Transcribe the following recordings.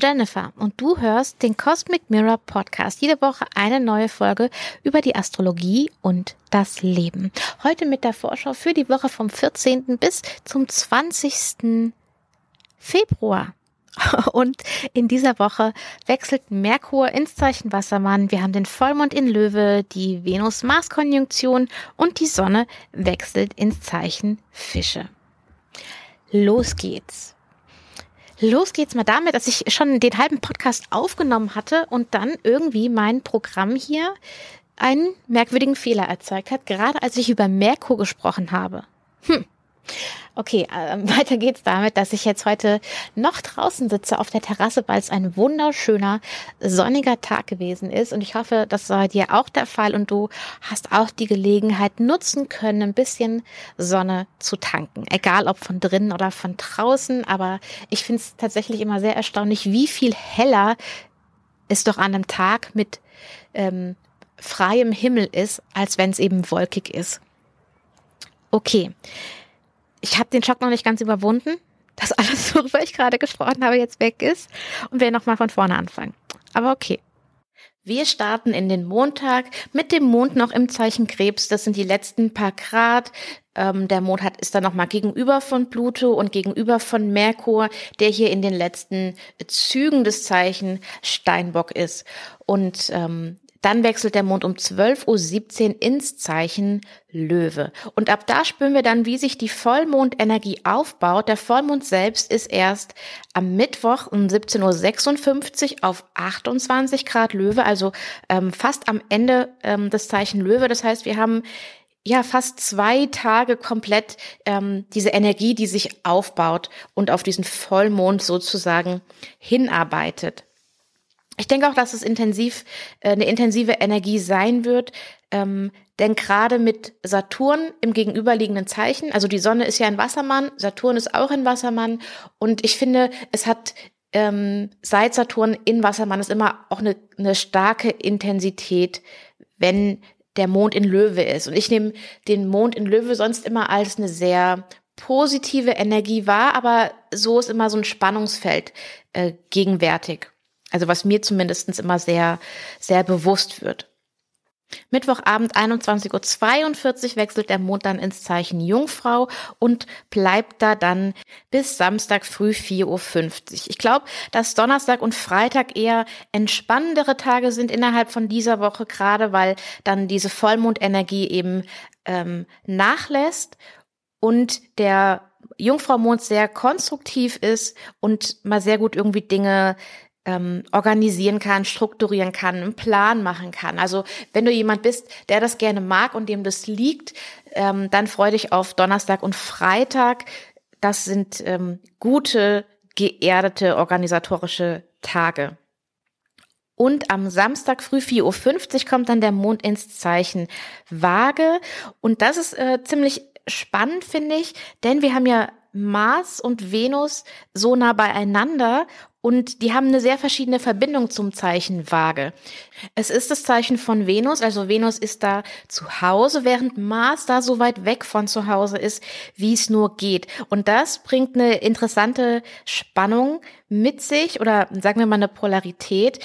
Jennifer und du hörst den Cosmic Mirror Podcast. Jede Woche eine neue Folge über die Astrologie und das Leben. Heute mit der Vorschau für die Woche vom 14. bis zum 20. Februar. Und in dieser Woche wechselt Merkur ins Zeichen Wassermann. Wir haben den Vollmond in Löwe, die Venus-Mars-Konjunktion und die Sonne wechselt ins Zeichen Fische. Los geht's. Los geht's mal damit, dass ich schon den halben Podcast aufgenommen hatte und dann irgendwie mein Programm hier einen merkwürdigen Fehler erzeugt hat, gerade als ich über Merkur gesprochen habe. Hm. Okay, äh, weiter geht's damit, dass ich jetzt heute noch draußen sitze auf der Terrasse, weil es ein wunderschöner, sonniger Tag gewesen ist. Und ich hoffe, das war dir auch der Fall und du hast auch die Gelegenheit nutzen können, ein bisschen Sonne zu tanken. Egal ob von drinnen oder von draußen. Aber ich finde es tatsächlich immer sehr erstaunlich, wie viel heller es doch an einem Tag mit ähm, freiem Himmel ist, als wenn es eben wolkig ist. Okay ich habe den Schock noch nicht ganz überwunden, dass alles, worüber ich gerade gesprochen habe, jetzt weg ist und wir nochmal von vorne anfangen. Aber okay. Wir starten in den Montag mit dem Mond noch im Zeichen Krebs. Das sind die letzten paar Grad. Ähm, der Mond hat, ist dann nochmal gegenüber von Pluto und gegenüber von Merkur, der hier in den letzten Zügen des Zeichen Steinbock ist. Und ähm, dann wechselt der Mond um 12.17 Uhr ins Zeichen Löwe. Und ab da spüren wir dann, wie sich die Vollmondenergie aufbaut. Der Vollmond selbst ist erst am Mittwoch um 17.56 Uhr auf 28 Grad Löwe, also ähm, fast am Ende ähm, des Zeichen Löwe. Das heißt, wir haben ja fast zwei Tage komplett ähm, diese Energie, die sich aufbaut und auf diesen Vollmond sozusagen hinarbeitet. Ich denke auch, dass es intensiv äh, eine intensive Energie sein wird, ähm, denn gerade mit Saturn im gegenüberliegenden Zeichen, also die Sonne ist ja ein Wassermann, Saturn ist auch ein Wassermann und ich finde, es hat ähm, seit Saturn in Wassermann ist immer auch eine, eine starke Intensität, wenn der Mond in Löwe ist. Und ich nehme den Mond in Löwe sonst immer als eine sehr positive Energie wahr, aber so ist immer so ein Spannungsfeld äh, gegenwärtig. Also was mir zumindestens immer sehr, sehr bewusst wird. Mittwochabend 21.42 Uhr wechselt der Mond dann ins Zeichen Jungfrau und bleibt da dann bis Samstag früh 4.50 Uhr. Ich glaube, dass Donnerstag und Freitag eher entspannendere Tage sind innerhalb von dieser Woche, gerade weil dann diese Vollmondenergie eben ähm, nachlässt und der Jungfrau-Mond sehr konstruktiv ist und mal sehr gut irgendwie Dinge ähm, organisieren kann, strukturieren kann, einen Plan machen kann. Also wenn du jemand bist, der das gerne mag und dem das liegt, ähm, dann freu dich auf Donnerstag und Freitag. Das sind ähm, gute, geerdete, organisatorische Tage. Und am Samstag früh 4.50 Uhr kommt dann der Mond ins Zeichen Waage. Und das ist äh, ziemlich spannend, finde ich, denn wir haben ja Mars und Venus so nah beieinander und die haben eine sehr verschiedene Verbindung zum Zeichen Waage. Es ist das Zeichen von Venus, also Venus ist da zu Hause, während Mars da so weit weg von zu Hause ist, wie es nur geht. Und das bringt eine interessante Spannung mit sich oder sagen wir mal eine Polarität.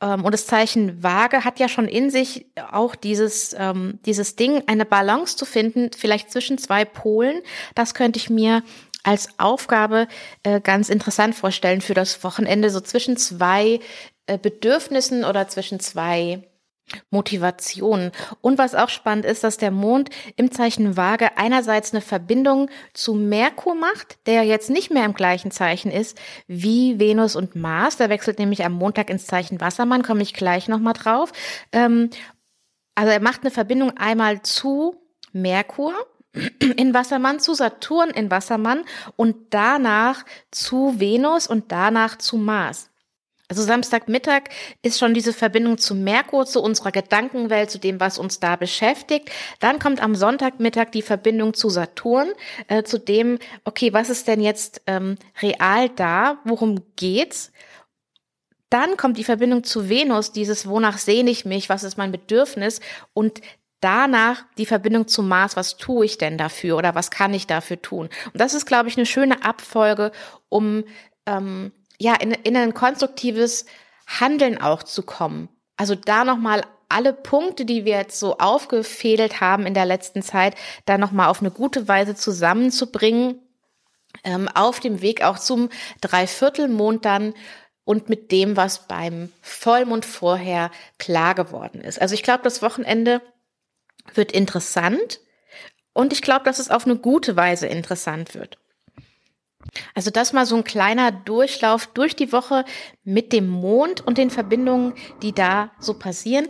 Ähm, und das Zeichen Waage hat ja schon in sich auch dieses, ähm, dieses Ding, eine Balance zu finden, vielleicht zwischen zwei Polen. Das könnte ich mir als Aufgabe äh, ganz interessant vorstellen für das Wochenende, so zwischen zwei äh, Bedürfnissen oder zwischen zwei Motivationen. Und was auch spannend ist, dass der Mond im Zeichen Waage einerseits eine Verbindung zu Merkur macht, der jetzt nicht mehr im gleichen Zeichen ist wie Venus und Mars. Der wechselt nämlich am Montag ins Zeichen Wassermann, komme ich gleich nochmal drauf. Ähm, also er macht eine Verbindung einmal zu Merkur in Wassermann zu Saturn in Wassermann und danach zu Venus und danach zu Mars. Also Samstagmittag ist schon diese Verbindung zu Merkur, zu unserer Gedankenwelt, zu dem, was uns da beschäftigt. Dann kommt am Sonntagmittag die Verbindung zu Saturn, äh, zu dem, okay, was ist denn jetzt ähm, real da? Worum geht's? Dann kommt die Verbindung zu Venus, dieses, wonach sehne ich mich, was ist mein Bedürfnis? Und danach die Verbindung zum Mars, was tue ich denn dafür oder was kann ich dafür tun? Und das ist, glaube ich, eine schöne Abfolge, um ähm, ja, in, in ein konstruktives Handeln auch zu kommen. Also da nochmal alle Punkte, die wir jetzt so aufgefädelt haben in der letzten Zeit, da nochmal auf eine gute Weise zusammenzubringen, ähm, auf dem Weg auch zum Dreiviertelmond dann und mit dem, was beim Vollmond vorher klar geworden ist. Also ich glaube, das Wochenende wird interessant und ich glaube, dass es auf eine gute Weise interessant wird. Also das mal so ein kleiner Durchlauf durch die Woche mit dem Mond und den Verbindungen, die da so passieren.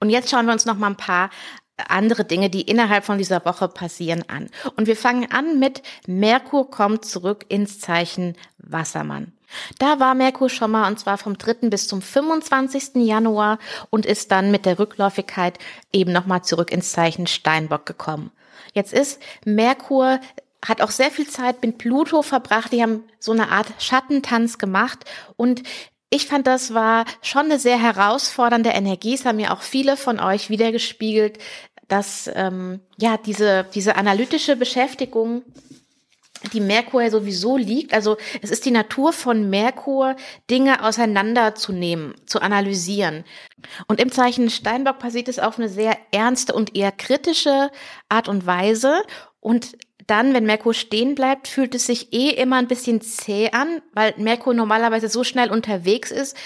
Und jetzt schauen wir uns noch mal ein paar andere Dinge, die innerhalb von dieser Woche passieren, an. Und wir fangen an mit Merkur kommt zurück ins Zeichen Wassermann. Da war Merkur schon mal und zwar vom 3. bis zum 25. Januar und ist dann mit der Rückläufigkeit eben nochmal zurück ins Zeichen Steinbock gekommen. Jetzt ist Merkur hat auch sehr viel Zeit mit Pluto verbracht. Die haben so eine Art Schattentanz gemacht und ich fand, das war schon eine sehr herausfordernde Energie. Es haben mir auch viele von euch wiedergespiegelt, dass ähm, ja diese diese analytische Beschäftigung die Merkur ja sowieso liegt. Also es ist die Natur von Merkur, Dinge auseinanderzunehmen, zu analysieren. Und im Zeichen Steinbock passiert es auf eine sehr ernste und eher kritische Art und Weise. Und dann, wenn Merkur stehen bleibt, fühlt es sich eh immer ein bisschen zäh an, weil Merkur normalerweise so schnell unterwegs ist.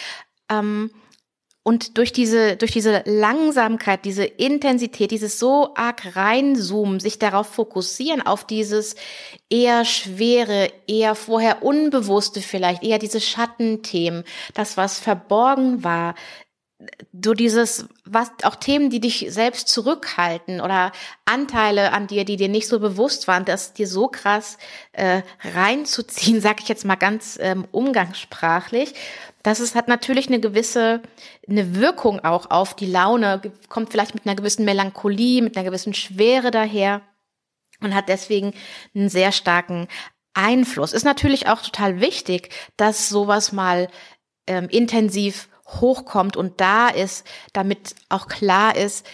Ähm, und durch diese, durch diese Langsamkeit, diese Intensität, dieses so arg reinzoomen, sich darauf fokussieren, auf dieses eher schwere, eher vorher unbewusste vielleicht, eher diese Schattenthemen, das, was verborgen war, du dieses, was auch Themen, die dich selbst zurückhalten oder Anteile an dir, die dir nicht so bewusst waren, das dir so krass äh, reinzuziehen, sag ich jetzt mal ganz ähm, umgangssprachlich, dass es hat natürlich eine gewisse eine Wirkung auch auf die Laune, kommt vielleicht mit einer gewissen Melancholie, mit einer gewissen Schwere daher und hat deswegen einen sehr starken Einfluss. Ist natürlich auch total wichtig, dass sowas mal ähm, intensiv hochkommt und da ist, damit auch klar ist,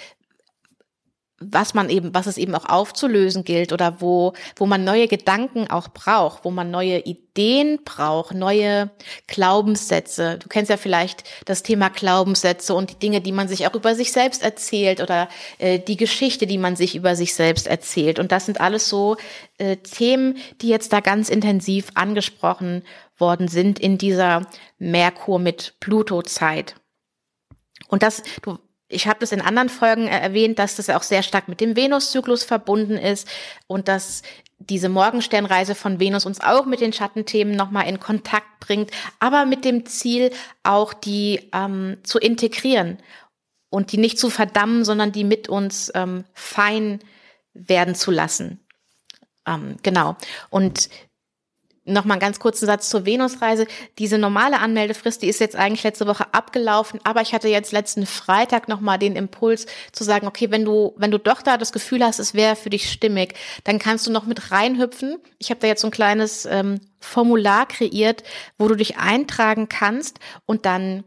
was man eben, was es eben auch aufzulösen gilt oder wo, wo man neue Gedanken auch braucht, wo man neue Ideen braucht, neue Glaubenssätze. Du kennst ja vielleicht das Thema Glaubenssätze und die Dinge, die man sich auch über sich selbst erzählt oder äh, die Geschichte, die man sich über sich selbst erzählt. Und das sind alles so äh, Themen, die jetzt da ganz intensiv angesprochen worden sind in dieser Merkur mit Pluto Zeit. Und das, du ich habe das in anderen Folgen äh, erwähnt, dass das auch sehr stark mit dem Venuszyklus verbunden ist und dass diese Morgensternreise von Venus uns auch mit den Schattenthemen nochmal in Kontakt bringt, aber mit dem Ziel auch die ähm, zu integrieren und die nicht zu verdammen, sondern die mit uns ähm, fein werden zu lassen. Ähm, genau. Und Nochmal einen ganz kurzen Satz zur Venusreise. Diese normale Anmeldefrist, die ist jetzt eigentlich letzte Woche abgelaufen, aber ich hatte jetzt letzten Freitag nochmal den Impuls zu sagen, okay, wenn du, wenn du doch da das Gefühl hast, es wäre für dich stimmig, dann kannst du noch mit reinhüpfen. Ich habe da jetzt so ein kleines ähm, Formular kreiert, wo du dich eintragen kannst und dann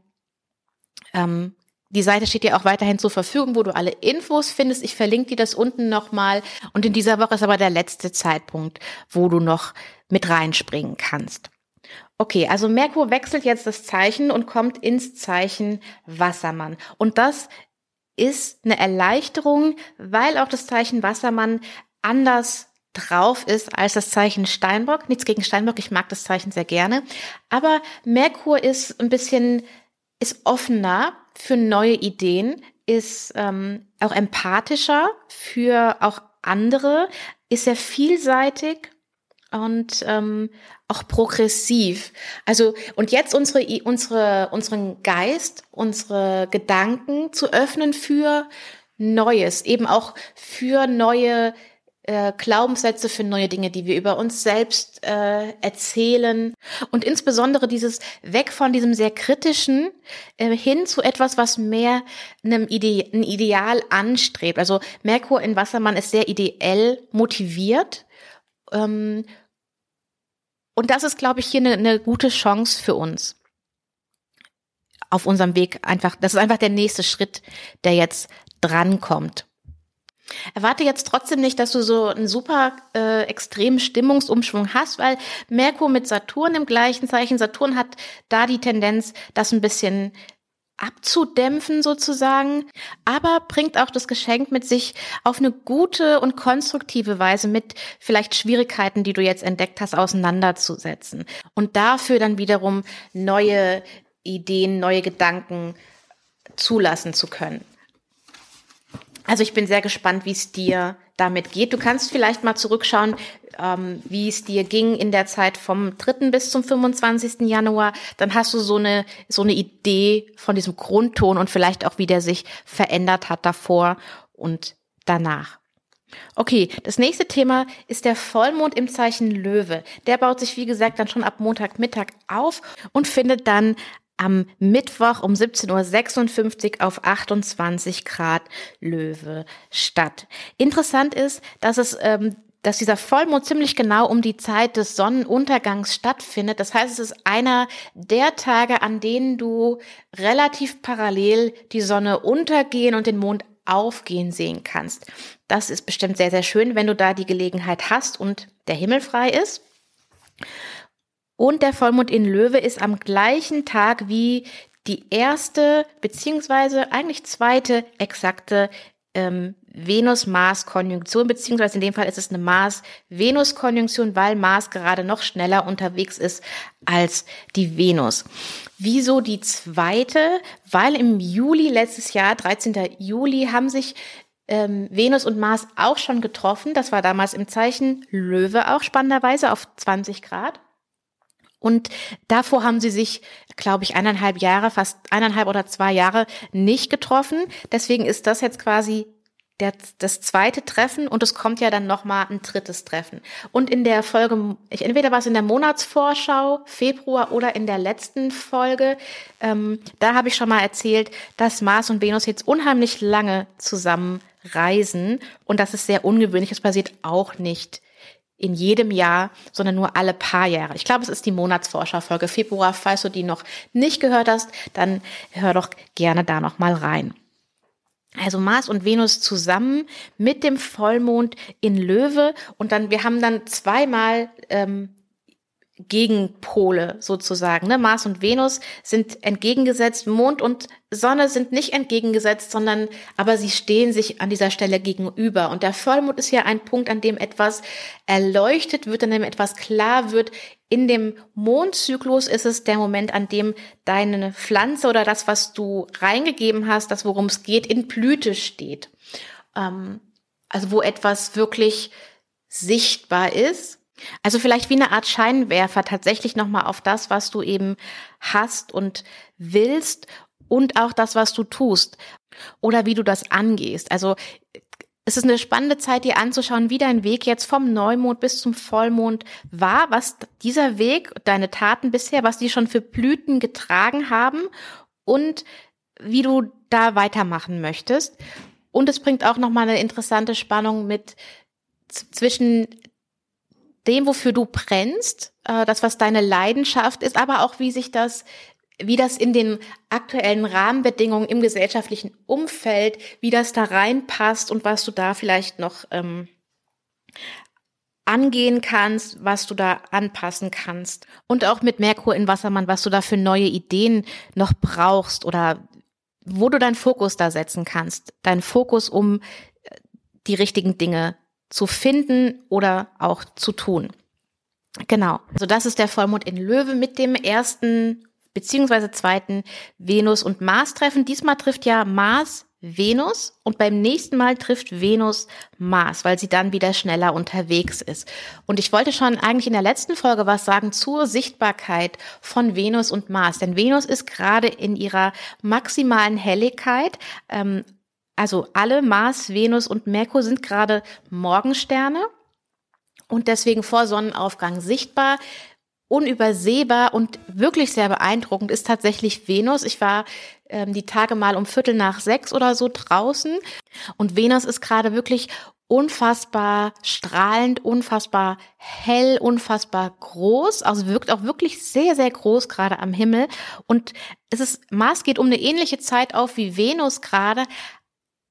ähm, die Seite steht dir auch weiterhin zur Verfügung, wo du alle Infos findest. Ich verlinke dir das unten nochmal. Und in dieser Woche ist aber der letzte Zeitpunkt, wo du noch mit reinspringen kannst. Okay, also Merkur wechselt jetzt das Zeichen und kommt ins Zeichen Wassermann. Und das ist eine Erleichterung, weil auch das Zeichen Wassermann anders drauf ist als das Zeichen Steinbock. Nichts gegen Steinbock, ich mag das Zeichen sehr gerne. Aber Merkur ist ein bisschen, ist offener für neue Ideen, ist ähm, auch empathischer für auch andere, ist sehr vielseitig und ähm, auch progressiv. Also und jetzt unsere unsere unseren Geist, unsere Gedanken zu öffnen für Neues, eben auch für neue äh, Glaubenssätze für neue Dinge, die wir über uns selbst äh, erzählen und insbesondere dieses weg von diesem sehr kritischen äh, hin zu etwas, was mehr einem Ide ein Ideal anstrebt. Also Merkur in Wassermann ist sehr ideell motiviert. Ähm, und das ist, glaube ich, hier eine, eine gute Chance für uns auf unserem Weg einfach, das ist einfach der nächste Schritt, der jetzt drankommt. Erwarte jetzt trotzdem nicht, dass du so einen super äh, extremen Stimmungsumschwung hast, weil Merkur mit Saturn im gleichen Zeichen, Saturn hat da die Tendenz, das ein bisschen abzudämpfen sozusagen, aber bringt auch das Geschenk mit sich auf eine gute und konstruktive Weise mit vielleicht Schwierigkeiten, die du jetzt entdeckt hast, auseinanderzusetzen und dafür dann wiederum neue Ideen, neue Gedanken zulassen zu können. Also ich bin sehr gespannt, wie es dir damit geht. Du kannst vielleicht mal zurückschauen, ähm, wie es dir ging in der Zeit vom 3. bis zum 25. Januar. Dann hast du so eine, so eine Idee von diesem Grundton und vielleicht auch, wie der sich verändert hat davor und danach. Okay, das nächste Thema ist der Vollmond im Zeichen Löwe. Der baut sich, wie gesagt, dann schon ab Montagmittag auf und findet dann am Mittwoch um 17.56 Uhr auf 28 Grad Löwe statt. Interessant ist, dass es ähm, dass dieser Vollmond ziemlich genau um die Zeit des Sonnenuntergangs stattfindet. Das heißt, es ist einer der Tage, an denen du relativ parallel die Sonne untergehen und den Mond aufgehen sehen kannst. Das ist bestimmt sehr, sehr schön, wenn du da die Gelegenheit hast und der Himmel frei ist. Und der Vollmond in Löwe ist am gleichen Tag wie die erste beziehungsweise eigentlich zweite exakte ähm, Venus-Mars-Konjunktion, beziehungsweise in dem Fall ist es eine Mars-Venus-Konjunktion, weil Mars gerade noch schneller unterwegs ist als die Venus. Wieso die zweite? Weil im Juli letztes Jahr, 13. Juli, haben sich ähm, Venus und Mars auch schon getroffen. Das war damals im Zeichen Löwe auch spannenderweise auf 20 Grad. Und davor haben sie sich, glaube ich, eineinhalb Jahre, fast eineinhalb oder zwei Jahre nicht getroffen. Deswegen ist das jetzt quasi der, das zweite Treffen und es kommt ja dann nochmal ein drittes Treffen. Und in der Folge, ich, entweder war es in der Monatsvorschau, Februar oder in der letzten Folge, ähm, da habe ich schon mal erzählt, dass Mars und Venus jetzt unheimlich lange zusammen reisen und das ist sehr ungewöhnlich. Das passiert auch nicht in jedem Jahr, sondern nur alle paar Jahre. Ich glaube, es ist die Monatsforscherfolge Februar. Falls du die noch nicht gehört hast, dann hör doch gerne da noch mal rein. Also Mars und Venus zusammen mit dem Vollmond in Löwe und dann wir haben dann zweimal ähm, Gegenpole sozusagen. Ne? Mars und Venus sind entgegengesetzt, Mond und Sonne sind nicht entgegengesetzt, sondern aber sie stehen sich an dieser Stelle gegenüber. Und der Vollmond ist ja ein Punkt, an dem etwas erleuchtet wird, an dem etwas klar wird. In dem Mondzyklus ist es der Moment, an dem deine Pflanze oder das, was du reingegeben hast, das worum es geht, in Blüte steht. Ähm, also wo etwas wirklich sichtbar ist also vielleicht wie eine Art Scheinwerfer tatsächlich nochmal auf das, was du eben hast und willst und auch das, was du tust oder wie du das angehst. Also es ist eine spannende Zeit, dir anzuschauen, wie dein Weg jetzt vom Neumond bis zum Vollmond war, was dieser Weg, deine Taten bisher, was die schon für Blüten getragen haben und wie du da weitermachen möchtest. Und es bringt auch nochmal eine interessante Spannung mit zwischen dem, wofür du brennst, äh, das, was deine Leidenschaft ist, aber auch wie sich das wie das in den aktuellen Rahmenbedingungen im gesellschaftlichen Umfeld, wie das da reinpasst und was du da vielleicht noch ähm, angehen kannst, was du da anpassen kannst. Und auch mit Merkur in Wassermann, was du da für neue Ideen noch brauchst oder wo du deinen Fokus da setzen kannst. Deinen Fokus, um äh, die richtigen Dinge zu finden oder auch zu tun. Genau. Also das ist der Vollmond in Löwe mit dem ersten beziehungsweise zweiten Venus- und Mars-Treffen. Diesmal trifft ja Mars Venus und beim nächsten Mal trifft Venus Mars, weil sie dann wieder schneller unterwegs ist. Und ich wollte schon eigentlich in der letzten Folge was sagen zur Sichtbarkeit von Venus und Mars. Denn Venus ist gerade in ihrer maximalen Helligkeit. Ähm, also alle Mars, Venus und Merkur sind gerade Morgensterne und deswegen vor Sonnenaufgang sichtbar. Unübersehbar und wirklich sehr beeindruckend ist tatsächlich Venus. Ich war ähm, die Tage mal um Viertel nach sechs oder so draußen und Venus ist gerade wirklich unfassbar strahlend, unfassbar hell, unfassbar groß, also wirkt auch wirklich sehr, sehr groß gerade am Himmel. Und es ist, Mars geht um eine ähnliche Zeit auf wie Venus gerade,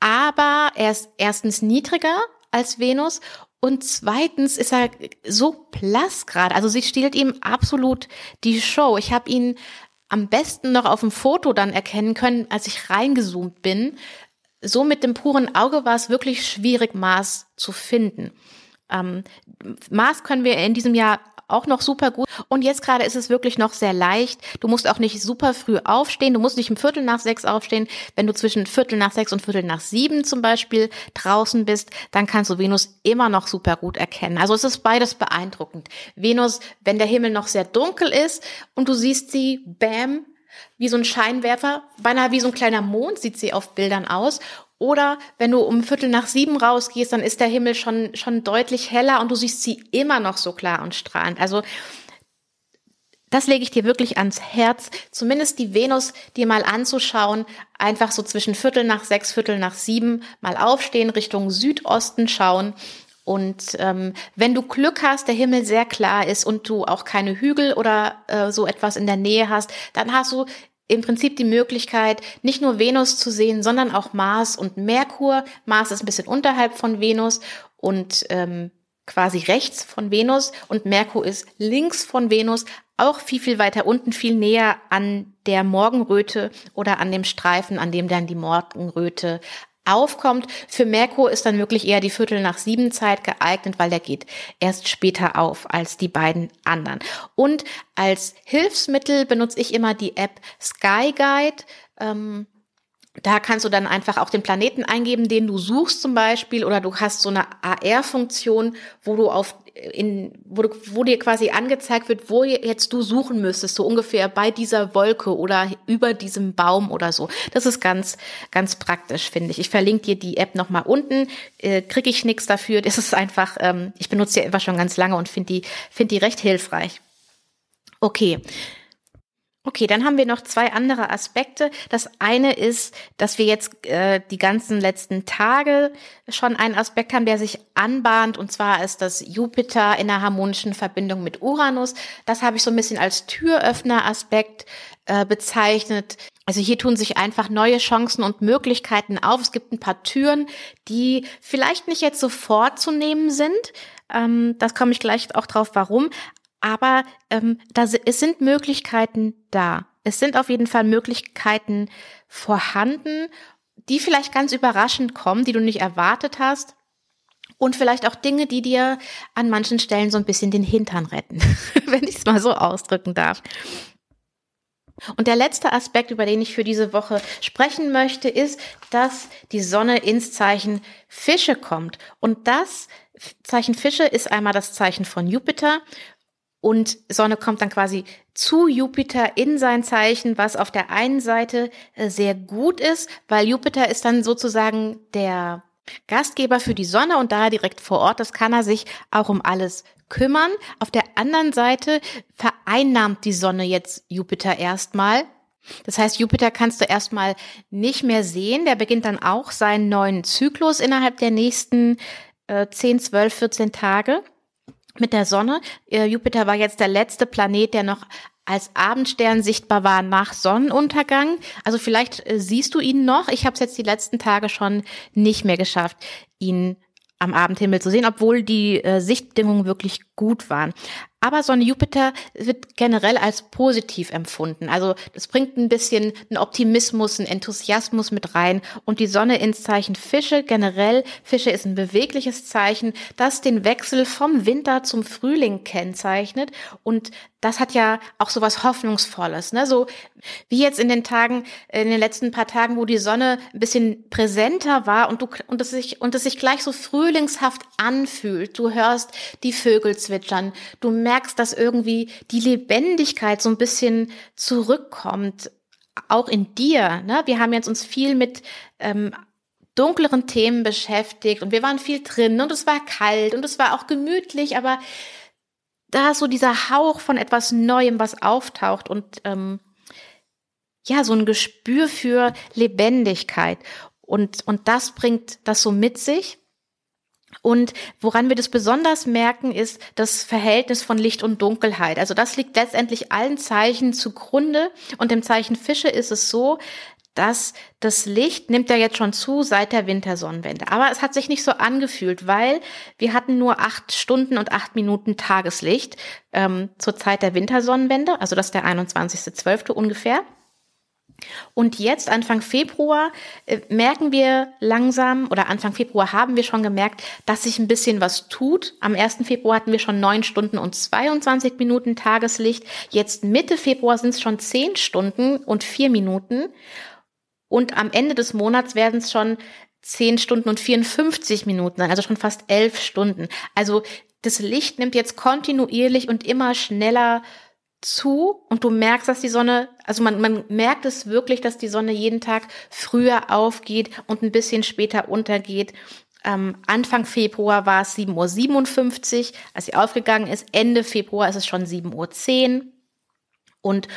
aber er ist erstens niedriger als Venus und zweitens ist er so blass gerade. Also sie stiehlt ihm absolut die Show. Ich habe ihn am besten noch auf dem Foto dann erkennen können, als ich reingezoomt bin. So mit dem puren Auge war es wirklich schwierig, Mars zu finden. Ähm, Mars können wir in diesem Jahr auch noch super gut. Und jetzt gerade ist es wirklich noch sehr leicht. Du musst auch nicht super früh aufstehen. Du musst nicht um Viertel nach sechs aufstehen. Wenn du zwischen Viertel nach sechs und Viertel nach sieben zum Beispiel draußen bist, dann kannst du Venus immer noch super gut erkennen. Also es ist beides beeindruckend. Venus, wenn der Himmel noch sehr dunkel ist und du siehst sie, bam, wie so ein Scheinwerfer, beinahe wie so ein kleiner Mond sieht sie auf Bildern aus. Oder wenn du um Viertel nach sieben rausgehst, dann ist der Himmel schon, schon deutlich heller und du siehst sie immer noch so klar und strahlend. Also das lege ich dir wirklich ans Herz, zumindest die Venus dir mal anzuschauen, einfach so zwischen Viertel nach sechs, Viertel nach sieben mal aufstehen, Richtung Südosten schauen. Und ähm, wenn du Glück hast, der Himmel sehr klar ist und du auch keine Hügel oder äh, so etwas in der Nähe hast, dann hast du im Prinzip die Möglichkeit, nicht nur Venus zu sehen, sondern auch Mars und Merkur. Mars ist ein bisschen unterhalb von Venus und ähm, quasi rechts von Venus und Merkur ist links von Venus, auch viel, viel weiter unten, viel näher an der Morgenröte oder an dem Streifen, an dem dann die Morgenröte aufkommt. Für Merkur ist dann wirklich eher die Viertel nach sieben Zeit geeignet, weil der geht erst später auf als die beiden anderen. Und als Hilfsmittel benutze ich immer die App Sky Guide. Ähm, da kannst du dann einfach auch den Planeten eingeben, den du suchst zum Beispiel, oder du hast so eine AR-Funktion, wo du auf in, wo, du, wo dir quasi angezeigt wird, wo jetzt du suchen müsstest, so ungefähr bei dieser Wolke oder über diesem Baum oder so. Das ist ganz, ganz praktisch, finde ich. Ich verlinke dir die App nochmal unten, äh, kriege ich nichts dafür. Das ist einfach, ähm, ich benutze die einfach schon ganz lange und finde die, finde die recht hilfreich. Okay. Okay, dann haben wir noch zwei andere Aspekte. Das eine ist, dass wir jetzt äh, die ganzen letzten Tage schon einen Aspekt haben, der sich anbahnt, und zwar ist das Jupiter in einer harmonischen Verbindung mit Uranus. Das habe ich so ein bisschen als Türöffner-Aspekt äh, bezeichnet. Also hier tun sich einfach neue Chancen und Möglichkeiten auf. Es gibt ein paar Türen, die vielleicht nicht jetzt sofort zu nehmen sind. Ähm, das komme ich gleich auch drauf, warum. Aber ähm, da, es sind Möglichkeiten da. Es sind auf jeden Fall Möglichkeiten vorhanden, die vielleicht ganz überraschend kommen, die du nicht erwartet hast. Und vielleicht auch Dinge, die dir an manchen Stellen so ein bisschen den Hintern retten, wenn ich es mal so ausdrücken darf. Und der letzte Aspekt, über den ich für diese Woche sprechen möchte, ist, dass die Sonne ins Zeichen Fische kommt. Und das Zeichen Fische ist einmal das Zeichen von Jupiter und Sonne kommt dann quasi zu Jupiter in sein Zeichen, was auf der einen Seite äh, sehr gut ist, weil Jupiter ist dann sozusagen der Gastgeber für die Sonne und da direkt vor Ort, das kann er sich auch um alles kümmern. Auf der anderen Seite vereinnahmt die Sonne jetzt Jupiter erstmal. Das heißt, Jupiter kannst du erstmal nicht mehr sehen. Der beginnt dann auch seinen neuen Zyklus innerhalb der nächsten äh, 10, 12, 14 Tage mit der Sonne. Äh, Jupiter war jetzt der letzte Planet, der noch als Abendstern sichtbar war nach Sonnenuntergang. Also vielleicht äh, siehst du ihn noch. Ich habe es jetzt die letzten Tage schon nicht mehr geschafft, ihn am Abendhimmel zu sehen, obwohl die äh, Sichtbedingungen wirklich gut waren. Aber Sonne Jupiter wird generell als positiv empfunden. Also das bringt ein bisschen einen Optimismus, einen Enthusiasmus mit rein. Und die Sonne ins Zeichen Fische generell, Fische ist ein bewegliches Zeichen, das den Wechsel vom Winter zum Frühling kennzeichnet. Und das hat ja auch so was Hoffnungsvolles, ne? So wie jetzt in den Tagen, in den letzten paar Tagen, wo die Sonne ein bisschen präsenter war und du und es sich und es sich gleich so frühlingshaft anfühlt. Du hörst die Vögel zwitschern, du merkst, dass irgendwie die Lebendigkeit so ein bisschen zurückkommt, auch in dir. Ne? Wir haben jetzt uns viel mit ähm, dunkleren Themen beschäftigt und wir waren viel drin und es war kalt und es war auch gemütlich, aber da ist so dieser Hauch von etwas Neuem, was auftaucht und ähm, ja, so ein Gespür für Lebendigkeit. Und, und das bringt das so mit sich. Und woran wir das besonders merken, ist das Verhältnis von Licht und Dunkelheit. Also das liegt letztendlich allen Zeichen zugrunde. Und im Zeichen Fische ist es so, dass das Licht nimmt ja jetzt schon zu seit der Wintersonnenwende. Aber es hat sich nicht so angefühlt, weil wir hatten nur acht Stunden und acht Minuten Tageslicht ähm, zur Zeit der Wintersonnenwende, also das ist der 21.12. ungefähr. Und jetzt, Anfang Februar, äh, merken wir langsam, oder Anfang Februar haben wir schon gemerkt, dass sich ein bisschen was tut. Am 1. Februar hatten wir schon neun Stunden und 22 Minuten Tageslicht. Jetzt Mitte Februar sind es schon zehn Stunden und vier Minuten. Und am Ende des Monats werden es schon zehn Stunden und 54 Minuten sein, also schon fast elf Stunden. Also das Licht nimmt jetzt kontinuierlich und immer schneller zu und du merkst, dass die Sonne, also man, man merkt es wirklich, dass die Sonne jeden Tag früher aufgeht und ein bisschen später untergeht. Ähm, Anfang Februar war es 7.57 Uhr, als sie aufgegangen ist. Ende Februar ist es schon 7.10 Uhr. Und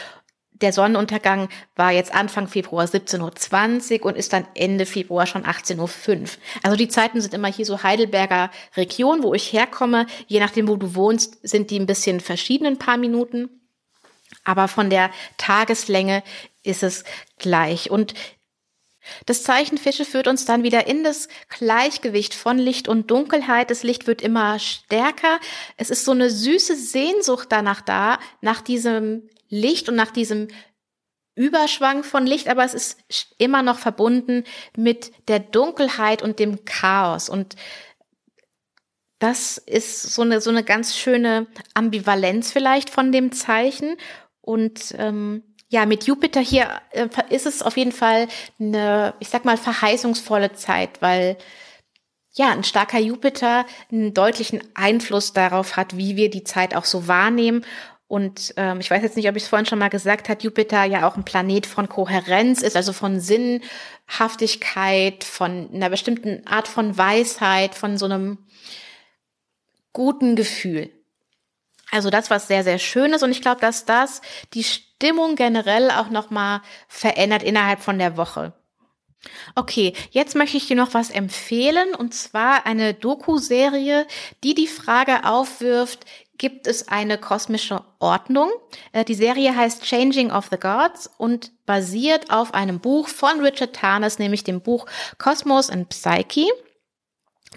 der Sonnenuntergang war jetzt Anfang Februar 17.20 Uhr und ist dann Ende Februar schon 18.05 Uhr. Also die Zeiten sind immer hier so Heidelberger Region, wo ich herkomme. Je nachdem, wo du wohnst, sind die ein bisschen verschieden, ein paar Minuten. Aber von der Tageslänge ist es gleich. Und das Zeichen Fische führt uns dann wieder in das Gleichgewicht von Licht und Dunkelheit. Das Licht wird immer stärker. Es ist so eine süße Sehnsucht danach da, nach diesem Licht und nach diesem Überschwang von Licht, aber es ist immer noch verbunden mit der Dunkelheit und dem Chaos. Und das ist so eine, so eine ganz schöne Ambivalenz vielleicht von dem Zeichen. Und ähm, ja, mit Jupiter hier äh, ist es auf jeden Fall eine, ich sag mal, verheißungsvolle Zeit, weil ja, ein starker Jupiter einen deutlichen Einfluss darauf hat, wie wir die Zeit auch so wahrnehmen. Und ähm, ich weiß jetzt nicht, ob ich es vorhin schon mal gesagt habe, Jupiter ja auch ein Planet von Kohärenz ist, also von Sinnhaftigkeit, von einer bestimmten Art von Weisheit, von so einem guten Gefühl. Also das, was sehr, sehr schön ist. Und ich glaube, dass das die Stimmung generell auch nochmal verändert innerhalb von der Woche. Okay, jetzt möchte ich dir noch was empfehlen, und zwar eine Doku-Serie, die die Frage aufwirft, gibt es eine kosmische Ordnung? Äh, die Serie heißt Changing of the Gods und basiert auf einem Buch von Richard Tarnas, nämlich dem Buch Cosmos and Psyche.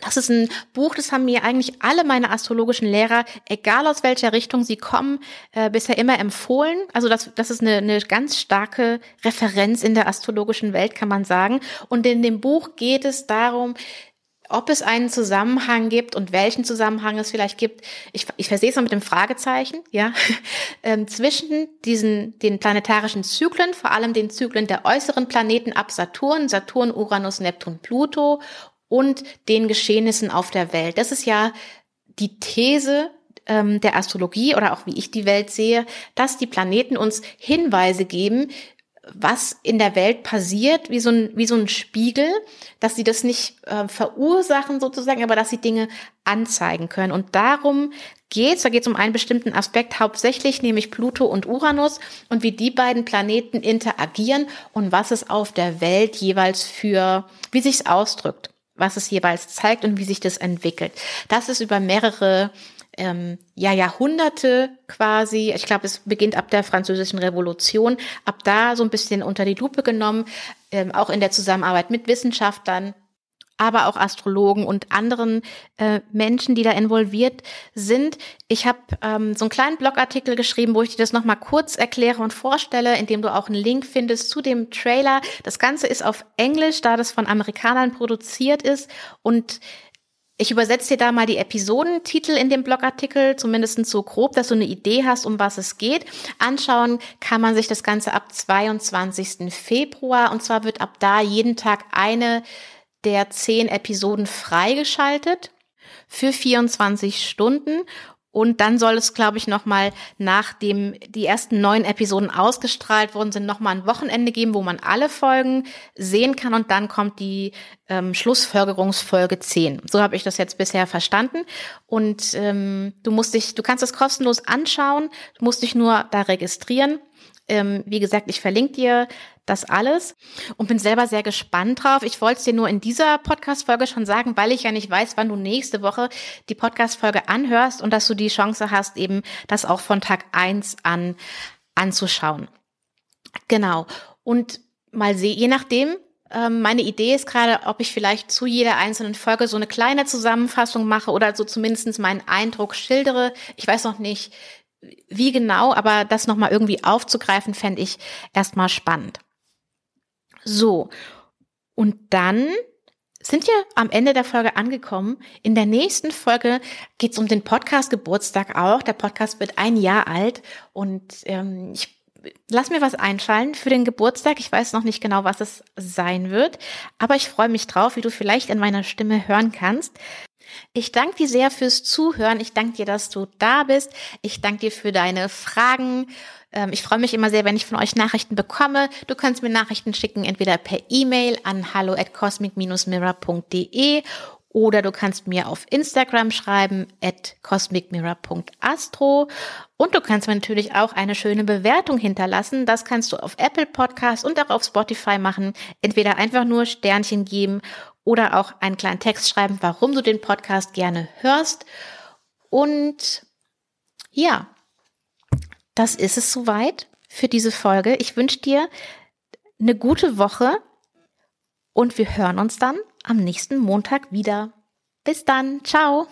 Das ist ein Buch, das haben mir eigentlich alle meine astrologischen Lehrer, egal aus welcher Richtung sie kommen, äh, bisher immer empfohlen. Also das, das ist eine, eine ganz starke Referenz in der astrologischen Welt, kann man sagen. Und in dem Buch geht es darum, ob es einen Zusammenhang gibt und welchen Zusammenhang es vielleicht gibt, ich, ich versehe es mal mit dem Fragezeichen, ja, ähm, zwischen diesen, den planetarischen Zyklen, vor allem den Zyklen der äußeren Planeten ab Saturn, Saturn, Uranus, Neptun, Pluto und den Geschehnissen auf der Welt. Das ist ja die These ähm, der Astrologie oder auch wie ich die Welt sehe, dass die Planeten uns Hinweise geben, was in der Welt passiert, wie so ein, wie so ein Spiegel, dass sie das nicht äh, verursachen sozusagen, aber dass sie Dinge anzeigen können. Und darum geht's. Da geht's um einen bestimmten Aspekt hauptsächlich, nämlich Pluto und Uranus und wie die beiden Planeten interagieren und was es auf der Welt jeweils für, wie sich's ausdrückt was es jeweils zeigt und wie sich das entwickelt. Das ist über mehrere ähm, ja, Jahrhunderte quasi, ich glaube, es beginnt ab der Französischen Revolution, ab da so ein bisschen unter die Lupe genommen, ähm, auch in der Zusammenarbeit mit Wissenschaftlern, aber auch Astrologen und anderen äh, Menschen, die da involviert sind. Ich habe ähm, so einen kleinen Blogartikel geschrieben, wo ich dir das nochmal kurz erkläre und vorstelle, indem du auch einen Link findest zu dem Trailer. Das Ganze ist auf Englisch, da das von Amerikanern produziert ist und ich übersetze dir da mal die Episodentitel in dem Blogartikel, zumindest so grob, dass du eine Idee hast, um was es geht. Anschauen kann man sich das Ganze ab 22. Februar und zwar wird ab da jeden Tag eine der zehn Episoden freigeschaltet für 24 Stunden. Und dann soll es, glaube ich, nochmal, nachdem die ersten neun Episoden ausgestrahlt worden sind, nochmal ein Wochenende geben, wo man alle Folgen sehen kann. Und dann kommt die ähm, Schlussfolgerungsfolge 10. So habe ich das jetzt bisher verstanden. Und ähm, du musst dich, du kannst es kostenlos anschauen, du musst dich nur da registrieren. Ähm, wie gesagt, ich verlinke dir das alles und bin selber sehr gespannt drauf. Ich wollte es dir nur in dieser Podcast-Folge schon sagen, weil ich ja nicht weiß, wann du nächste Woche die Podcast-Folge anhörst und dass du die Chance hast, eben das auch von Tag eins an anzuschauen. Genau. Und mal sehen, je nachdem, ähm, meine Idee ist gerade, ob ich vielleicht zu jeder einzelnen Folge so eine kleine Zusammenfassung mache oder so zumindest meinen Eindruck schildere. Ich weiß noch nicht, wie genau, aber das nochmal irgendwie aufzugreifen, fände ich erstmal spannend. So, und dann sind wir am Ende der Folge angekommen. In der nächsten Folge geht es um den Podcast Geburtstag auch. Der Podcast wird ein Jahr alt und ähm, ich lass mir was einfallen für den Geburtstag. Ich weiß noch nicht genau, was es sein wird, aber ich freue mich drauf, wie du vielleicht in meiner Stimme hören kannst. Ich danke dir sehr fürs Zuhören. Ich danke dir, dass du da bist. Ich danke dir für deine Fragen. Ähm, ich freue mich immer sehr, wenn ich von euch Nachrichten bekomme. Du kannst mir Nachrichten schicken, entweder per E-Mail an hallo at cosmic-mirror.de oder du kannst mir auf Instagram schreiben at cosmicmirror.astro und du kannst mir natürlich auch eine schöne Bewertung hinterlassen. Das kannst du auf Apple Podcast und auch auf Spotify machen. Entweder einfach nur Sternchen geben oder auch einen kleinen Text schreiben, warum du den Podcast gerne hörst. Und ja, das ist es soweit für diese Folge. Ich wünsche dir eine gute Woche und wir hören uns dann am nächsten Montag wieder. Bis dann, ciao.